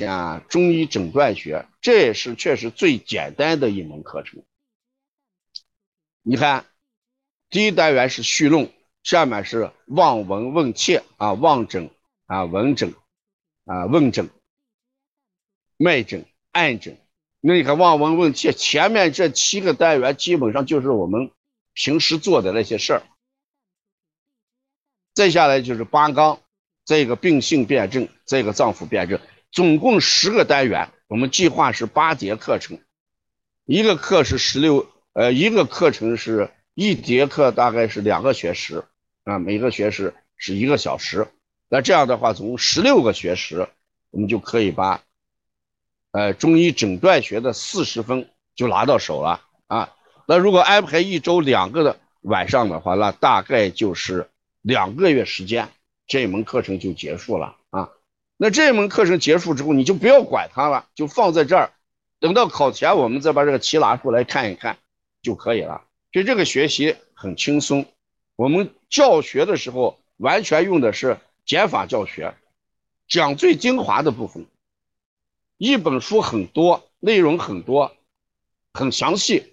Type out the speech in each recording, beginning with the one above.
下中医诊断学，这也是确实最简单的一门课程。你看，第一单元是序论，下面是望闻问切啊，望诊啊，闻诊啊，问诊，脉诊、按诊。那你看望闻问切，前面这七个单元基本上就是我们平时做的那些事儿。再下来就是八纲，这个病性辨证，这个脏腑辨证，总共十个单元。我们计划是八节课程，一个课是十六，呃，一个课程是一节课大概是两个学时啊，每个学时是一个小时。那这样的话，总共十六个学时，我们就可以把，呃，中医诊断学的四十分就拿到手了啊。那如果安排一周两个的晚上的话，那大概就是。两个月时间，这门课程就结束了。那这一门课程结束之后，你就不要管它了，就放在这儿，等到考前我们再把这个题拿出来看一看就可以了。所以这个学习很轻松。我们教学的时候完全用的是减法教学，讲最精华的部分。一本书很多，内容很多，很详细，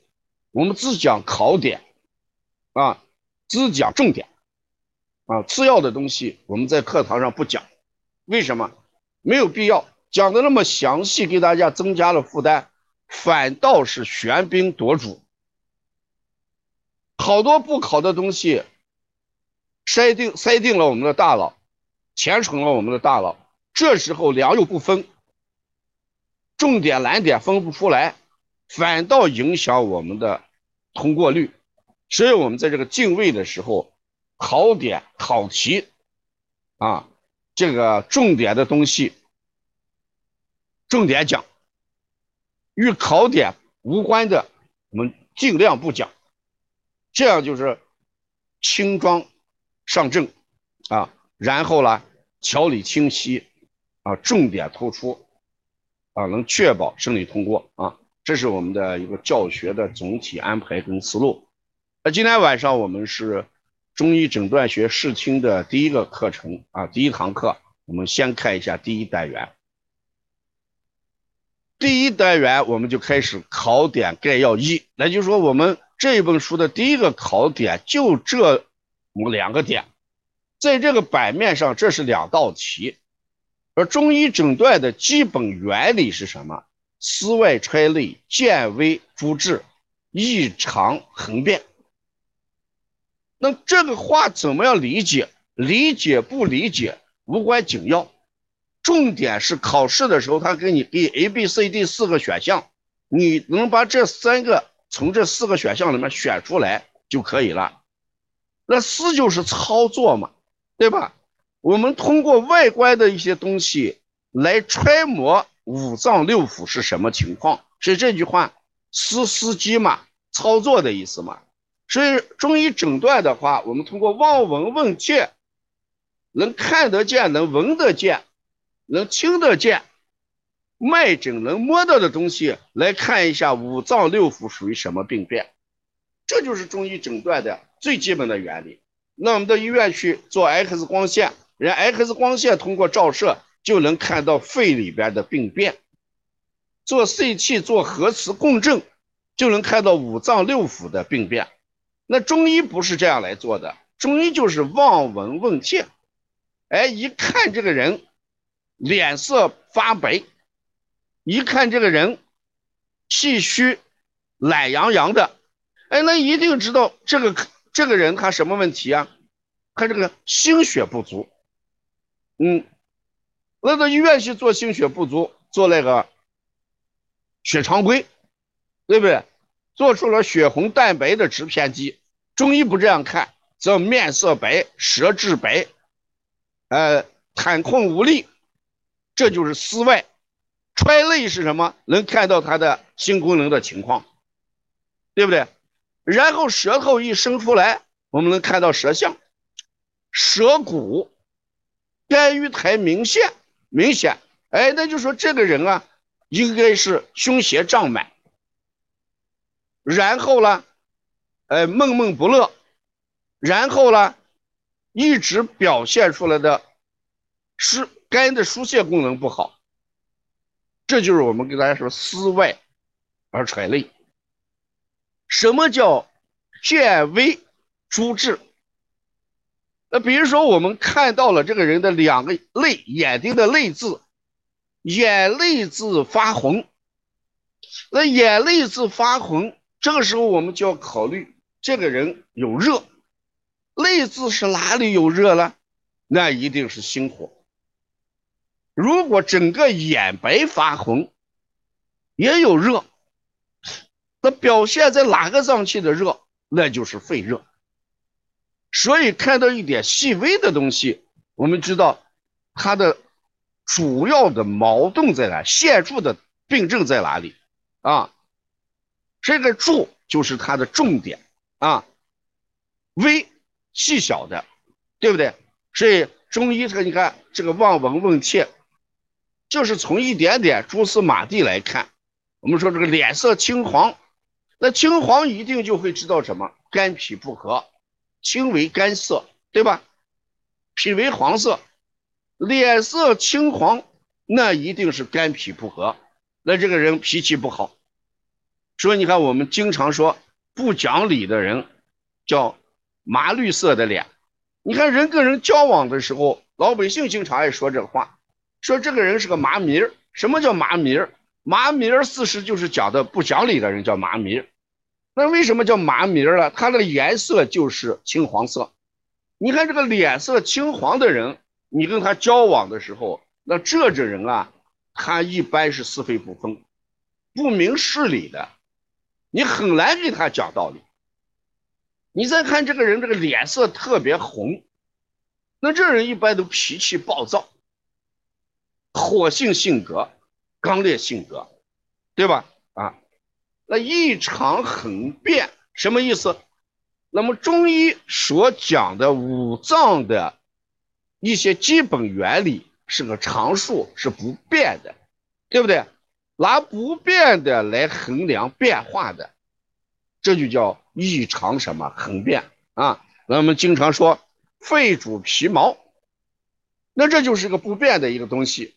我们只讲考点啊，只讲重点。啊，次要的东西我们在课堂上不讲，为什么？没有必要讲的那么详细，给大家增加了负担，反倒是喧宾夺主。好多不考的东西，塞定塞定了我们的大脑，填充了我们的大脑，这时候良莠不分，重点难点分不出来，反倒影响我们的通过率。所以我们在这个定位的时候。考点考题啊，这个重点的东西重点讲，与考点无关的我们尽量不讲，这样就是轻装上阵啊，然后呢条理清晰啊，重点突出啊，能确保顺利通过啊，这是我们的一个教学的总体安排跟思路。那今天晚上我们是。中医诊断学试听的第一个课程啊，第一堂课，我们先看一下第一单元。第一单元我们就开始考点概要一，那就是说我们这本书的第一个考点就这么两个点，在这个版面上这是两道题，而中医诊断的基本原理是什么？思外揣内，见微知至，异常恒变。那这个话怎么样理解？理解不理解无关紧要，重点是考试的时候他给你给 A、B、C、D 四个选项，你能把这三个从这四个选项里面选出来就可以了。那思就是操作嘛，对吧？我们通过外观的一些东西来揣摩五脏六腑是什么情况，所以这句话思司机嘛，操作的意思嘛。所以中医诊断的话，我们通过望闻问切，能看得见、能闻得见、能听得见，脉诊能摸到的东西来看一下五脏六腑属于什么病变，这就是中医诊断的最基本的原理。那我们到医院去做 X 光线，人 X 光线通过照射就能看到肺里边的病变；做 CT 做核磁共振就能看到五脏六腑的病变。那中医不是这样来做的，中医就是望闻问切，哎，一看这个人脸色发白，一看这个人气虚懒洋洋的，哎，那一定知道这个这个人他什么问题啊？他这个心血不足，嗯，那到医院去做心血不足，做那个血常规，对不对？做出了血红蛋白的值偏低，中医不这样看，叫面色白、舌质白，呃，袒困无力，这就是思外。揣内是什么？能看到他的性功能的情况，对不对？然后舌头一伸出来，我们能看到舌象，舌骨、肝郁苔明显，明显。哎，那就说这个人啊，应该是胸胁胀满。然后呢，呃，闷闷不乐，然后呢，一直表现出来的是肝的疏泄功能不好，这就是我们跟大家说思外而揣内。什么叫见微知至？那比如说我们看到了这个人的两个泪，眼睛的泪字，眼泪字发红。那眼泪字发红，这个时候我们就要考虑这个人有热。泪字是哪里有热了？那一定是心火。如果整个眼白发红，也有热，那表现在哪个脏器的热？那就是肺热。所以看到一点细微的东西，我们知道它的主要的矛盾在哪，现著的病症在哪里啊？这个注就是它的重点啊，微细小的，对不对？所以中医这个你看这个望闻问切，就是从一点点蛛丝马迹来看。我们说这个脸色青黄，那青黄一定就会知道什么？肝脾不和。青为干涩，对吧？脾为黄色，脸色青黄，那一定是肝脾不和，那这个人脾气不好。所以你看，我们经常说不讲理的人叫麻绿色的脸。你看人跟人交往的时候，老百姓经常爱说这话，说这个人是个麻迷儿。什么叫麻迷儿？麻迷儿事实就是讲的不讲理的人叫麻迷儿。那为什么叫麻迷儿呢？他的颜色就是青黄色。你看这个脸色青黄的人，你跟他交往的时候，那这种人啊，他一般是是非不分、不明事理的，你很难给他讲道理。你再看这个人，这个脸色特别红，那这人一般都脾气暴躁，火性性格、刚烈性格，对吧？啊。那异常很变什么意思？那么中医所讲的五脏的一些基本原理是个常数，是不变的，对不对？拿不变的来衡量变化的，这就叫异常什么恒变啊？那我们经常说肺主皮毛，那这就是个不变的一个东西。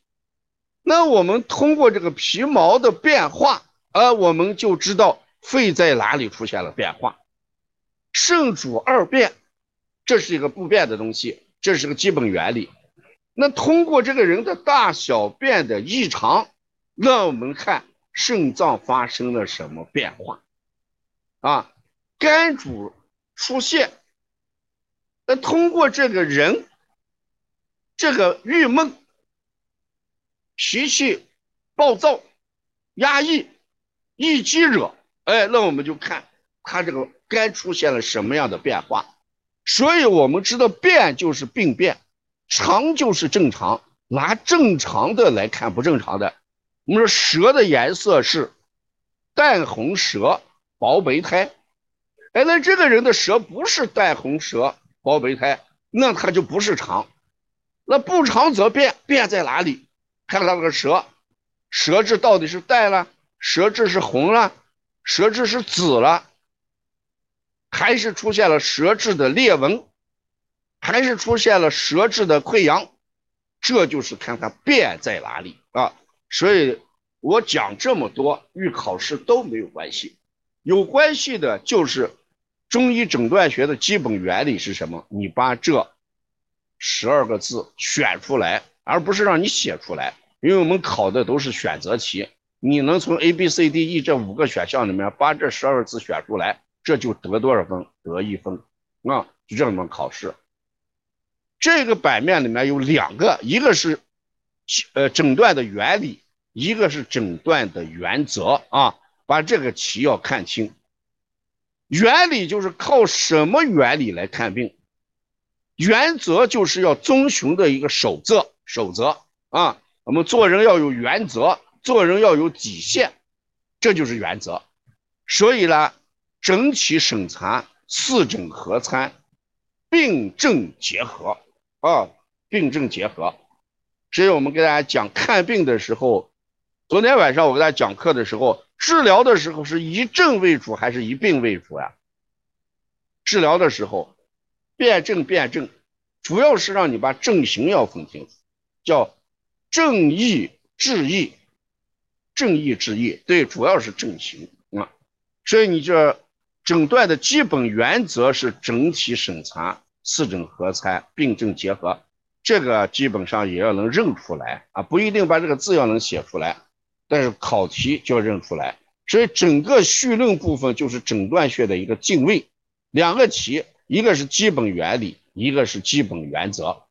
那我们通过这个皮毛的变化。而我们就知道肺在哪里出现了变化，肾主二变，这是一个不变的东西，这是个基本原理。那通过这个人的大小便的异常，那我们看肾脏发生了什么变化啊？肝主出现，那通过这个人这个郁闷、脾气暴躁、压抑。易激惹，哎，那我们就看他这个肝出现了什么样的变化。所以我们知道变就是病变，常就是正常。拿正常的来看不正常的，我们说舌的颜色是淡红舌薄白苔，哎，那这个人的舌不是淡红舌薄白苔，那他就不是常。那不常则变，变在哪里？看他这个舌，舌质到底是淡了？舌质是红了，舌质是紫了，还是出现了舌质的裂纹，还是出现了舌质的溃疡？这就是看它变在哪里啊！所以我讲这么多，与考试都没有关系，有关系的就是中医诊断学的基本原理是什么？你把这十二个字选出来，而不是让你写出来，因为我们考的都是选择题。你能从 A、B、C、D、E 这五个选项里面把这十二字选出来，这就得多少分？得一分啊！就这么考试。这个版面里面有两个，一个是呃诊断的原理，一个是诊断的原则啊。把这个题要看清。原理就是靠什么原理来看病？原则就是要遵循的一个守则，守则啊。我们做人要有原则。做人要有底线，这就是原则。所以呢，整体审查、四诊合参、病症结合啊，病症结合。所以我们给大家讲看病的时候，昨天晚上我给大家讲课的时候，治疗的时候是以症为主还是以病为主呀？治疗的时候，辨证辨证，主要是让你把症型要分清楚，叫正义治义。正义治义，对，主要是正行啊。所以你这诊断的基本原则是整体审查、四诊合参、病症结合，这个基本上也要能认出来啊，不一定把这个字要能写出来，但是考题就要认出来。所以整个绪论部分就是诊断学的一个定位，两个题，一个是基本原理，一个是基本原则。